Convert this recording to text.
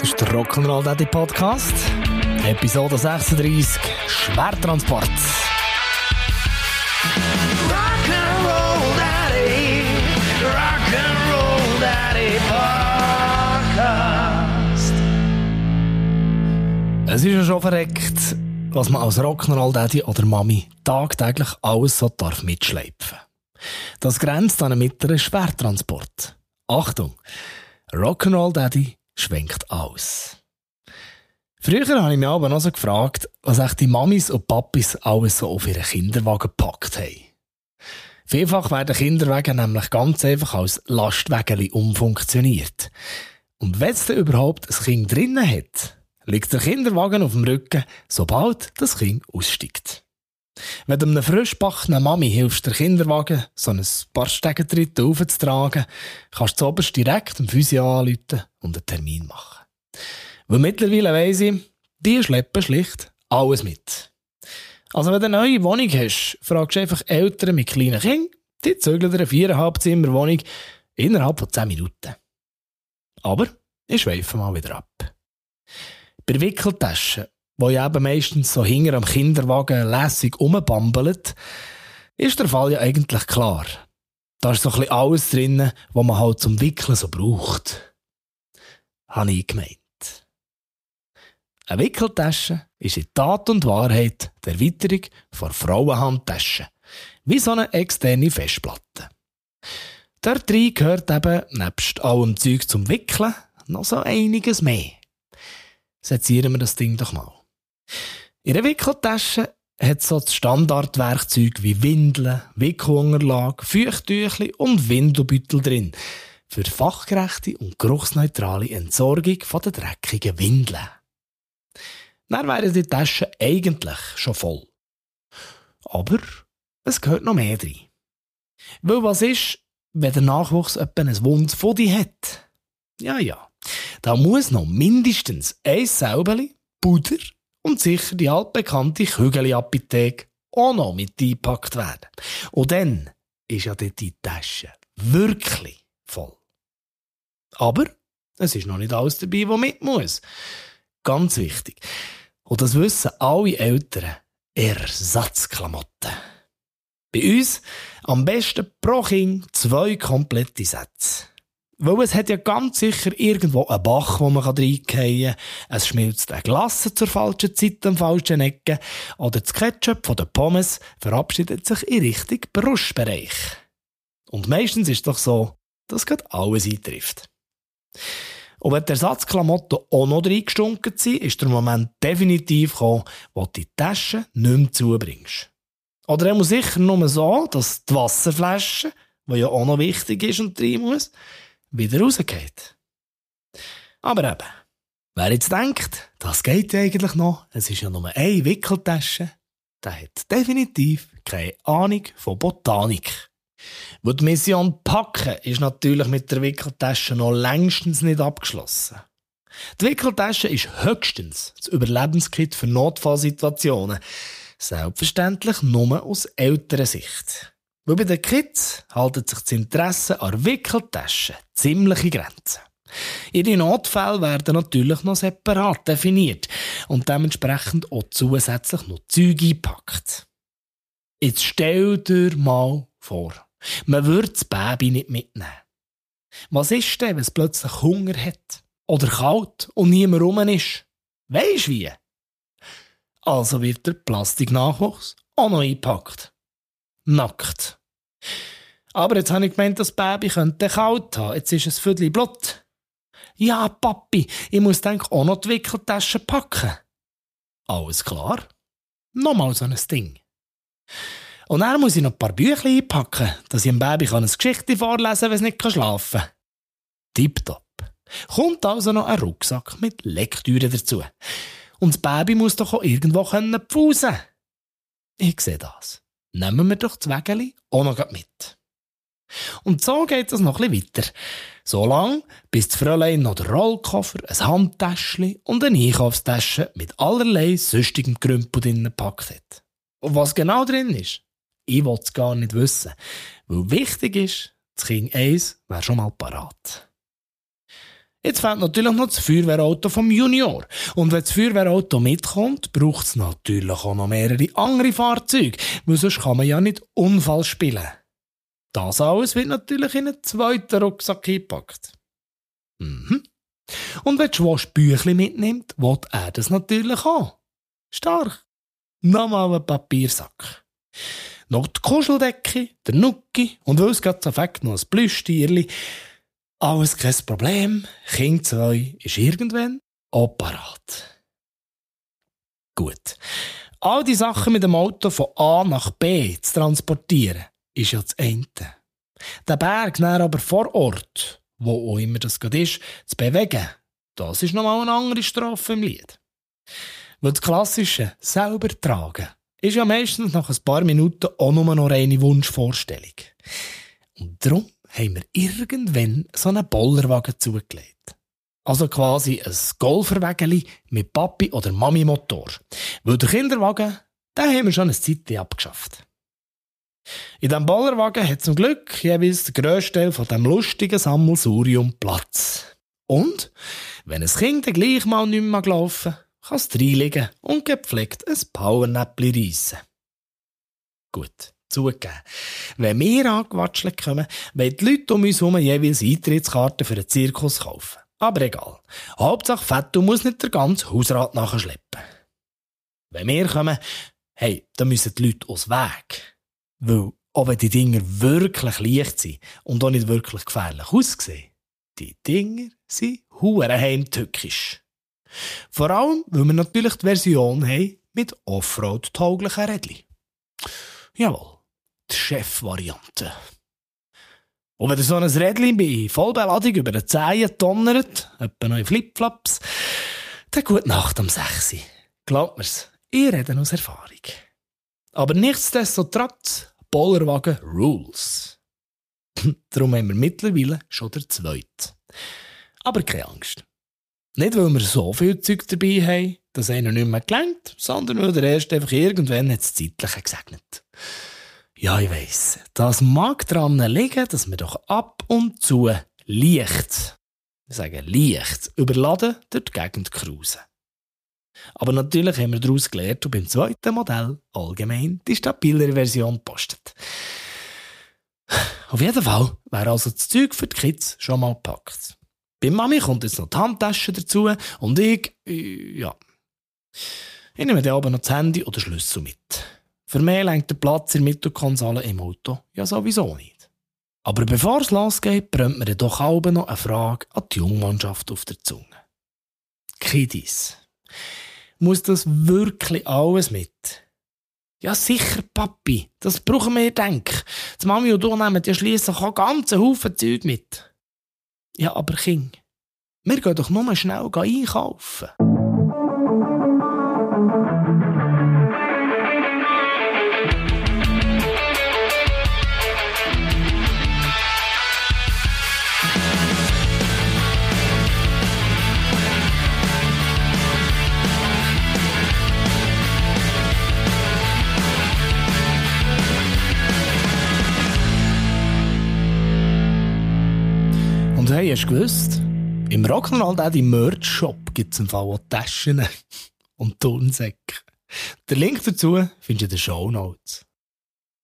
Das ist der Rock'n'Roll Daddy Podcast. Episode 36. Schwertransport. Rock'n'Roll Daddy, Rock'n'Roll Daddy Podcast. Es ist ja schon verreckt, was man als Rock'n'Roll Daddy oder Mami tagtäglich alles so darf mitschleifen. Das grenzt an einen mittleren Schwertransport. Achtung! Rock'n'Roll Daddy schwenkt aus. Früher habe ich mich aber noch so gefragt, was echt die Mamis und Papis alles so auf ihren Kinderwagen gepackt haben. Vielfach werden Kinderwagen nämlich ganz einfach als Lastwagen umfunktioniert. Und wenn es denn überhaupt ein Kind drinnen hat, liegt der Kinderwagen auf dem Rücken, sobald das Kind aussteigt. Wenn du einer frischbackenen Mami hilfst, der Kinderwagen so ein paar Stegentritte aufzutragen, kannst du oberst direkt dem Physio anrufen und einen Termin machen. Weil mittlerweile weiss ich, die schleppen schlicht alles mit. Also wenn du eine neue Wohnung hast, fragst du einfach Eltern mit kleinen Kindern, die zügeln dir eine viereinhalb Zimmer Wohnung innerhalb von 10 Minuten. Aber ich schweife mal wieder ab. Bei Wickeltaschen wo ja eben meistens so hinter am Kinderwagen lässig rumbambelt, ist der Fall ja eigentlich klar. Da ist so ein bisschen alles drin, was man halt zum Wickeln so braucht. Habe ich gemeint. Eine Wickeltasche ist in Tat und Wahrheit der Erweiterung von Frauenhandtasche. Wie so eine externe Festplatte. Dort rein gehört eben, nebst allem Zeug zum Wickeln, noch so einiges mehr. Sezieren wir das Ding doch mal. In der Wickeltasche hat so das Standardwerkzeug wie Windeln, Wickelunterlage, Feuchttüchli und Windelbüttel drin. Für fachgerechte und geruchsneutrale Entsorgung von den dreckigen Windeln. Dann wären die Taschen eigentlich schon voll. Aber es gehört noch mehr drin. Weil was ist, wenn der Nachwuchs etwa ein Wunds von dir hat? Ja, ja. Da muss noch mindestens ein Säubeli, Puder und sicher die altbekannte Kügeli-Apotheke auch noch mit eingepackt werden. Und dann ist ja dort die Tasche wirklich voll. Aber es ist noch nicht alles dabei, was mit muss. Ganz wichtig. Und das wissen alle Eltern. Ersatzklamotten. Bei uns am besten pro Kind zwei komplette Sätze. Weil es hat ja ganz sicher irgendwo einen Bach, wo man reingehen kann. Es schmilzt eine Glasse zur falschen Zeit am falschen Ecke. Oder das Ketchup von den Pommes verabschiedet sich in Richtung Brustbereich. Und meistens ist es doch so, dass gerade alles eintrifft. Und wenn die Ersatzklamotten auch noch reingestunken sind, ist der Moment definitiv gekommen, wo du die Tasche nicht mehr zubringst. Oder er muss sicher nur so, dass die Wasserflasche, die ja auch noch wichtig ist und rein muss, wieder rausgeht. Aber eben, wer jetzt denkt, das geht ja eigentlich noch, es ist ja nur eine Wickeltasche, der hat definitiv keine Ahnung von Botanik. Wo die Mission Packen ist natürlich mit der Wickeltasche noch längstens nicht abgeschlossen. Die Wickeltasche ist höchstens das Überlebenskit für Notfallsituationen. Selbstverständlich nur aus älterer Sicht. Weil bei den Kids haltet sich das Interesse an Wickeltaschen ziemliche Grenzen. Ihre Notfälle werden natürlich noch separat definiert und dementsprechend auch zusätzlich noch Zeug eingepackt. Jetzt stell dir mal vor, man würde das Baby nicht mitnehmen. Was ist denn, wenn es plötzlich Hunger hat? Oder kalt und niemand rum ist? Weisst wie? Also wird der Plastiknachwuchs auch noch eingepackt. Nackt. Aber jetzt habe ich gemeint, das Baby könnte kalt haben. Jetzt ist es viertel blut. Ja, Papi, ich muss denk auch noch die Wickeltasche packen. Alles klar. Nochmal so ein Ding. Und dann muss ich noch ein paar Bücher einpacken, dass ich dem Baby ein Geschichte vorlesen kann, wenn es nicht schlafen kann. Tipptopp. Kommt also noch ein Rucksack mit Lektüre dazu. Und das Baby muss doch auch irgendwo pfusen können. Ich sehe das nehmen wir doch das Wägeli auch noch mit. Und so geht es noch ein weiter. So lang, bis das Fräulein noch den Rollkoffer, ein Handtäschchen und eine Einkaufstasche mit allerlei süstigem Krümpel drin gepackt hat. Und was genau drin ist, ich will es gar nicht wissen. Weil wichtig ist, das Kind 1 wäre schon mal parat. Jetzt fehlt natürlich noch das Feuerwehrauto vom Junior. Und wenn das Feuerwehrauto mitkommt, braucht es natürlich auch noch mehrere andere Fahrzeuge, weil sonst kann man ja nicht Unfall spielen. Das alles wird natürlich in einen zweiten Rucksack gepackt. Mhm. Und wenn Schwasch Büchli mitnimmt, will er das natürlich auch. Stark. Nochmal ein Papiersack. Noch die Kuscheldecke, der Nucki und weil es gerade so noch ein Plüschtierli. Alles kein Problem. Kind 2 ist irgendwann auch parat. Gut. All die Sachen mit dem Auto von A nach B zu transportieren, ist ja das eine. Der Berg dann aber vor Ort, wo auch immer das gerade ist, zu bewegen, das ist nochmal eine andere Strafe im Lied. Weil das klassische selber tragen ist ja meistens nach ein paar Minuten auch nur noch eine Wunschvorstellung. Und darum haben wir irgendwann so einen Bollerwagen zugelegt. Also quasi ein Golferwägeli mit Papi- oder Mami-Motor. Weil der Kinderwagen, den haben wir schon eine Zeit abgeschafft. In diesem Bollerwagen hat zum Glück jeweils der grösste Teil von dem lustigen Sammelsurium Platz. Und, wenn ein Kind dann gleich mal nicht mehr gelaufen kann es reinlegen und gepflegt ein Powernäppli reissen. Gut, zugegeben. Wenn wir angewatschelt kommen, wollen die Leute um uns herum jeweils Eintrittskarten für einen Zirkus kaufen. Aber egal. Hauptsache Fetto muss nicht der ganze Hausrat nachschleppen. Wenn wir kommen, hey, dann müssen die Leute aus Weg. Weil, auch wenn die Dinger wirklich leicht sind und auch nicht wirklich gefährlich aussehen, die Dinger sind hurenheimtückisch. Vor allem, weil wir natürlich die Version haben mit Offroad-tauglichen Rädchen. Jawohl, die Chef-Variante. Und wenn so ein Rädchen bei Vollbeladung über den Zehen donnert, etwa in Flipflops, dann gute Nacht am 6. Glaubt mir's, ich rede aus Erfahrung. Aber nichtsdestotrotz, Bollerwagen Rules. Darum haben wir mittlerweile schon der zweite. Aber keine Angst. Nicht, weil wir so viel Zeug dabei haben, dass einer nicht mehr gelangt, sondern weil der erste einfach irgendwann hat das Zeitliche gesegnet. Ja, ich weiss, das mag daran liegen, dass wir doch ab und zu leicht, ich sage leicht, überladen durch die Gegend cruisen. Aber natürlich haben wir daraus gelernt und beim zweiten Modell allgemein die stabilere Version postet. Auf jeden Fall wäre also das Zeug für die Kids schon mal gepackt. Bei Mami kommt jetzt noch die Handtasche dazu und ich, äh, ja. Ich nehme dann aber noch das Handy oder Schlüssel mit. Für mich lenkt der Platz in der Mittelkonsole im Auto ja sowieso nicht. Aber bevor es losgeht, brennt mir doch auch noch eine Frage an die Jungmannschaft auf der Zunge. Kiddies, muss das wirklich alles mit? Ja, sicher, Papi. Das brauchen wir, denk. Die Mami und du nehmen ja schliesslich auch ganzen Haufen Zeug mit. Ja, aber King, wir gehen doch nur schnell einkaufen. Und hey, hast du gewusst? Im Rock'n'Roll Daddy Merch Shop gibt es im Fall auch Taschen und Turnsäcke. Den Link dazu findest du in den Show Notes.